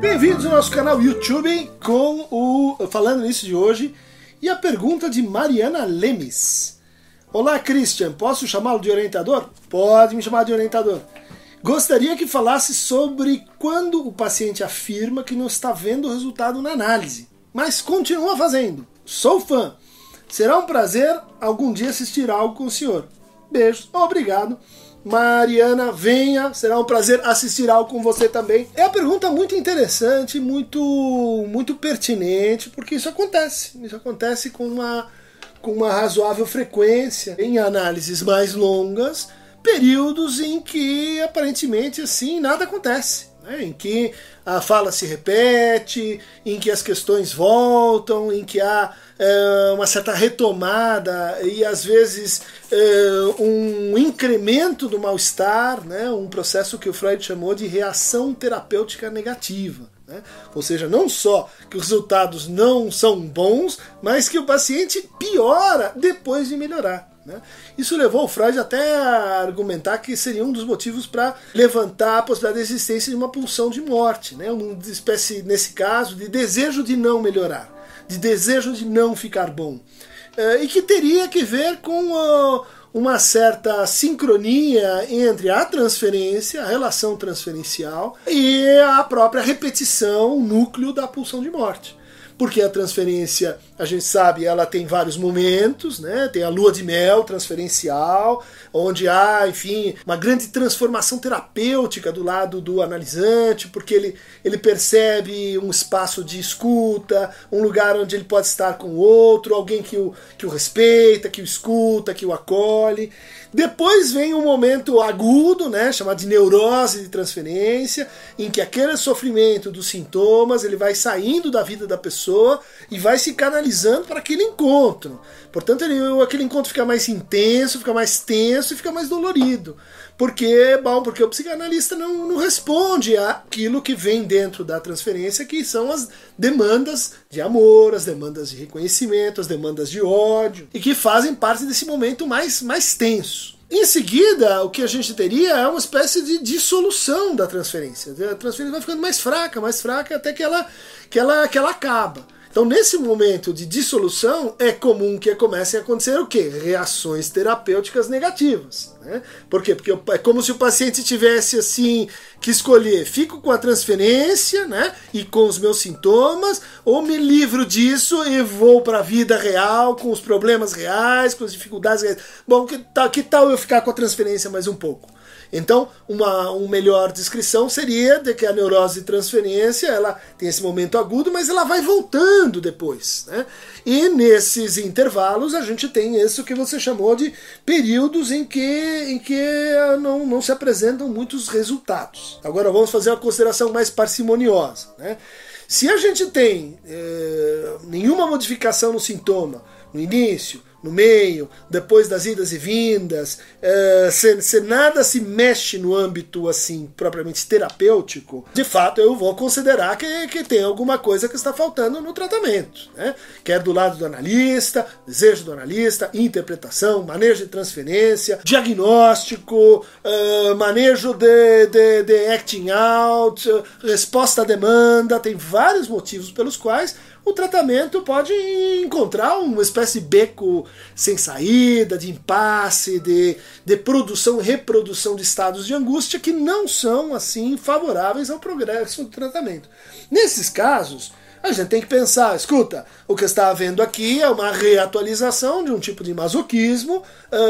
Bem-vindos ao nosso canal YouTube com o Falando Nisso de hoje e a pergunta de Mariana Lemes. Olá, Christian, posso chamá-lo de orientador? Pode me chamar de orientador. Gostaria que falasse sobre quando o paciente afirma que não está vendo o resultado na análise, mas continua fazendo. Sou fã. Será um prazer algum dia assistir algo com o senhor. Beijos, obrigado. Mariana, venha, será um prazer assistir algo com você também. É uma pergunta muito interessante, muito muito pertinente, porque isso acontece. Isso acontece com uma, com uma razoável frequência em análises mais longas, períodos em que aparentemente assim nada acontece né, em que a fala se repete, em que as questões voltam, em que há é, uma certa retomada e às vezes é, um incremento do mal-estar, né, um processo que o Freud chamou de reação terapêutica negativa. Né? Ou seja, não só que os resultados não são bons, mas que o paciente piora depois de melhorar. Né? Isso levou o Freud até a argumentar que seria um dos motivos para levantar a possibilidade da existência de uma pulsão de morte, né? uma espécie, nesse caso, de desejo de não melhorar, de desejo de não ficar bom. Eh, e que teria que ver com uh, uma certa sincronia entre a transferência, a relação transferencial, e a própria repetição, o núcleo da pulsão de morte porque a transferência, a gente sabe, ela tem vários momentos, né? Tem a lua de mel transferencial, onde há, enfim, uma grande transformação terapêutica do lado do analisante, porque ele, ele percebe um espaço de escuta, um lugar onde ele pode estar com o outro, alguém que o, que o respeita, que o escuta, que o acolhe. Depois vem um momento agudo, né, chamado de neurose de transferência, em que aquele sofrimento dos sintomas ele vai saindo da vida da pessoa e vai se canalizando para aquele encontro. Portanto, ele, aquele encontro fica mais intenso, fica mais tenso e fica mais dolorido. Porque, bom, porque o psicanalista não, não responde àquilo que vem dentro da transferência, que são as demandas de amor, as demandas de reconhecimento, as demandas de ódio, e que fazem parte desse momento mais, mais tenso. Em seguida, o que a gente teria é uma espécie de dissolução da transferência. A transferência vai ficando mais fraca, mais fraca, até que ela, que ela, que ela acaba. Então, nesse momento de dissolução, é comum que comecem a acontecer o quê? Reações terapêuticas negativas. Né? Por quê? Porque é como se o paciente tivesse assim que escolher: fico com a transferência né? e com os meus sintomas, ou me livro disso e vou para a vida real, com os problemas reais, com as dificuldades reais. Bom, que tal, que tal eu ficar com a transferência mais um pouco? Então, uma, uma melhor descrição seria de que a neurose de transferência ela tem esse momento agudo, mas ela vai voltando depois. Né? E nesses intervalos a gente tem isso que você chamou de períodos em que, em que não, não se apresentam muitos resultados. Agora vamos fazer uma consideração mais parcimoniosa. Né? Se a gente tem é, nenhuma modificação no sintoma no início, no meio, depois das idas e vindas, é, se, se, nada se mexe no âmbito assim propriamente terapêutico, de fato eu vou considerar que, que tem alguma coisa que está faltando no tratamento. Né? Quer do lado do analista, desejo do analista, interpretação, manejo de transferência, diagnóstico, uh, manejo de, de, de acting out, uh, resposta à demanda, tem vários motivos pelos quais o tratamento pode encontrar uma espécie de beco sem saída, de impasse, de, de produção e reprodução de estados de angústia que não são assim favoráveis ao progresso do tratamento. Nesses casos, a gente tem que pensar, escuta, o que está havendo aqui é uma reatualização de um tipo de masoquismo,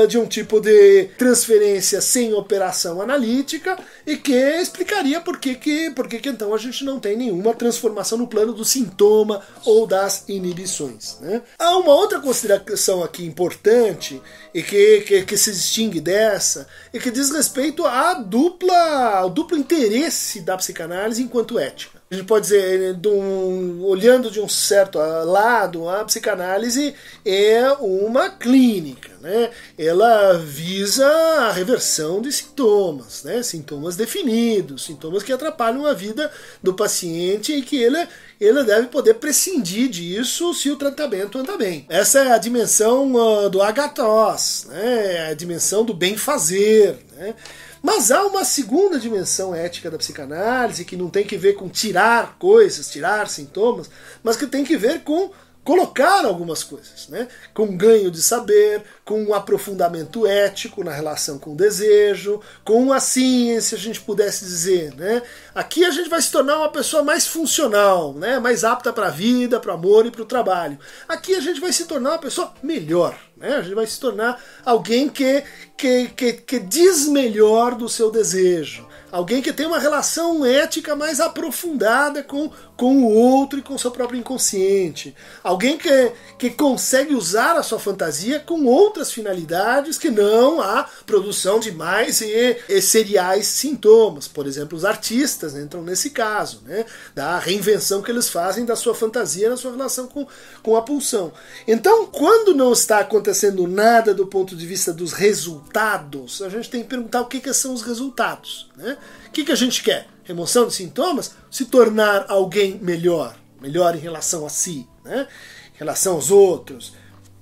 de um tipo de transferência sem operação analítica e que explicaria por que, que, por que, que então a gente não tem nenhuma transformação no plano do sintoma ou das inibições. Né? Há uma outra consideração aqui importante e que, que, que se distingue dessa e que diz respeito à dupla, ao duplo interesse da psicanálise enquanto ética a gente pode dizer, de um, olhando de um certo lado, a psicanálise é uma clínica, né? Ela visa a reversão de sintomas, né? Sintomas definidos, sintomas que atrapalham a vida do paciente e que ele, ele deve poder prescindir disso se o tratamento anda bem. Essa é a dimensão uh, do agatos, né? É a dimensão do bem fazer, né? Mas há uma segunda dimensão ética da psicanálise que não tem que ver com tirar coisas, tirar sintomas, mas que tem que ver com colocar algumas coisas, né? com ganho de saber, com um aprofundamento ético na relação com o desejo, com assim, se a gente pudesse dizer. Né? Aqui a gente vai se tornar uma pessoa mais funcional, né? mais apta para a vida, para o amor e para o trabalho. Aqui a gente vai se tornar uma pessoa melhor. Né? A gente vai se tornar alguém que, que, que, que diz melhor do seu desejo alguém que tem uma relação ética mais aprofundada com, com o outro e com seu próprio inconsciente, alguém que, que consegue usar a sua fantasia com outras finalidades que não a produção de mais e, e seriais sintomas. Por exemplo, os artistas entram nesse caso, né, da reinvenção que eles fazem da sua fantasia na sua relação com, com a pulsão. Então, quando não está acontecendo nada do ponto de vista dos resultados, a gente tem que perguntar o que, que são os resultados. Né? O que, que a gente quer? Remoção de sintomas? Se tornar alguém melhor. Melhor em relação a si, né? em relação aos outros.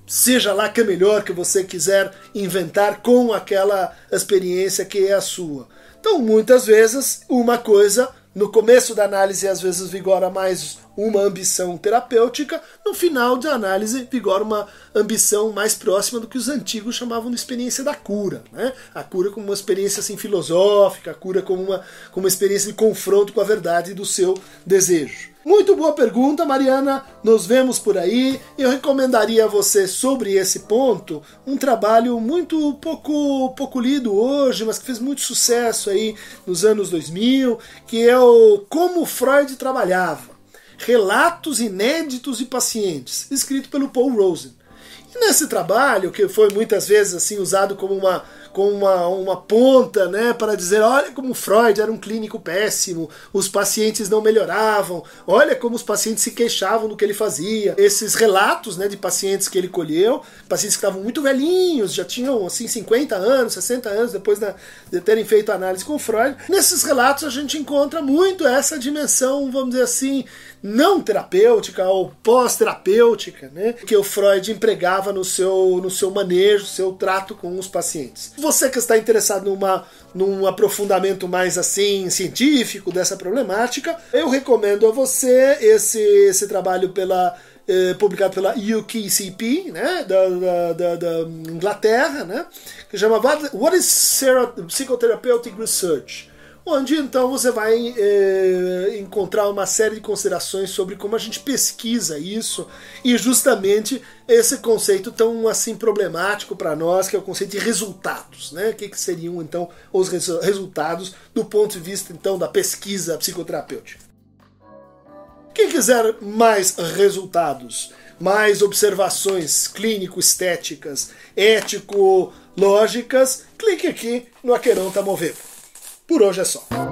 Seja lá que é melhor que você quiser inventar com aquela experiência que é a sua. Então, muitas vezes, uma coisa no começo da análise às vezes vigora mais uma ambição terapêutica, no final da análise vigora uma ambição mais próxima do que os antigos chamavam de experiência da cura. Né? A cura como uma experiência assim, filosófica, a cura como uma, como uma experiência de confronto com a verdade do seu desejo. Muito boa pergunta, Mariana. Nos vemos por aí. Eu recomendaria a você sobre esse ponto um trabalho muito pouco pouco lido hoje, mas que fez muito sucesso aí nos anos 2000, que é o Como Freud trabalhava. Relatos inéditos de pacientes, escrito pelo Paul Rosen. E nesse trabalho, que foi muitas vezes assim usado como uma com uma, uma ponta né, para dizer: olha como Freud era um clínico péssimo, os pacientes não melhoravam, olha como os pacientes se queixavam do que ele fazia. Esses relatos né, de pacientes que ele colheu, pacientes que estavam muito velhinhos, já tinham assim 50 anos, 60 anos depois de terem feito a análise com Freud. Nesses relatos a gente encontra muito essa dimensão, vamos dizer assim, não terapêutica ou pós-terapêutica, né, que o Freud empregava no seu, no seu manejo, seu trato com os pacientes. Você que está interessado numa, num aprofundamento mais assim científico dessa problemática, eu recomendo a você esse, esse trabalho pela eh, publicado pela UKCP, né, da, da, da, da Inglaterra, né, que chama What is Psychotherapeutic Research? Onde então você vai é, encontrar uma série de considerações sobre como a gente pesquisa isso e justamente esse conceito tão assim problemático para nós, que é o conceito de resultados, né? O que, que seriam então os resultados do ponto de vista então da pesquisa psicoterapêutica? Quem quiser mais resultados, mais observações clínico-estéticas, ético-lógicas, clique aqui no Aqueron Tamovevo. Por hoje é só.